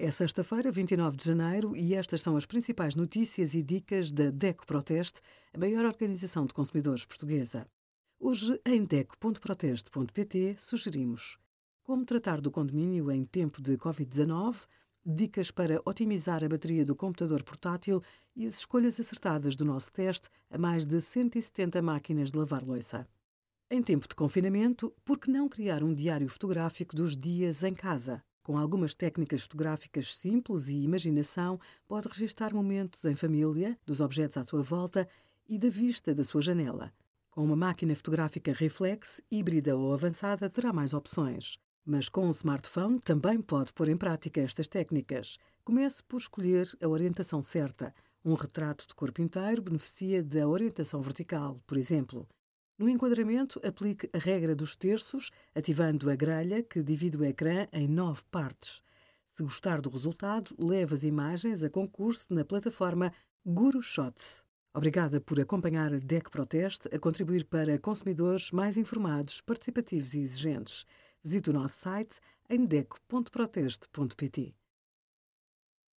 É sexta-feira, 29 de janeiro, e estas são as principais notícias e dicas da DECO Proteste, a maior organização de consumidores portuguesa. Hoje, em DECO.proteste.pt, sugerimos como tratar do condomínio em tempo de Covid-19, dicas para otimizar a bateria do computador portátil e as escolhas acertadas do nosso teste a mais de 170 máquinas de lavar louça. Em tempo de confinamento, por que não criar um diário fotográfico dos dias em casa? Com algumas técnicas fotográficas simples e imaginação, pode registar momentos em família, dos objetos à sua volta e da vista da sua janela. Com uma máquina fotográfica reflex, híbrida ou avançada, terá mais opções. Mas com um smartphone também pode pôr em prática estas técnicas. Comece por escolher a orientação certa. Um retrato de corpo inteiro beneficia da orientação vertical, por exemplo. No enquadramento, aplique a regra dos terços, ativando a grelha que divide o ecrã em nove partes. Se gostar do resultado, leve as imagens a concurso na plataforma Guru Shots. Obrigada por acompanhar a DEC Proteste a contribuir para consumidores mais informados, participativos e exigentes. Visite o nosso site em deco.proteste.pt.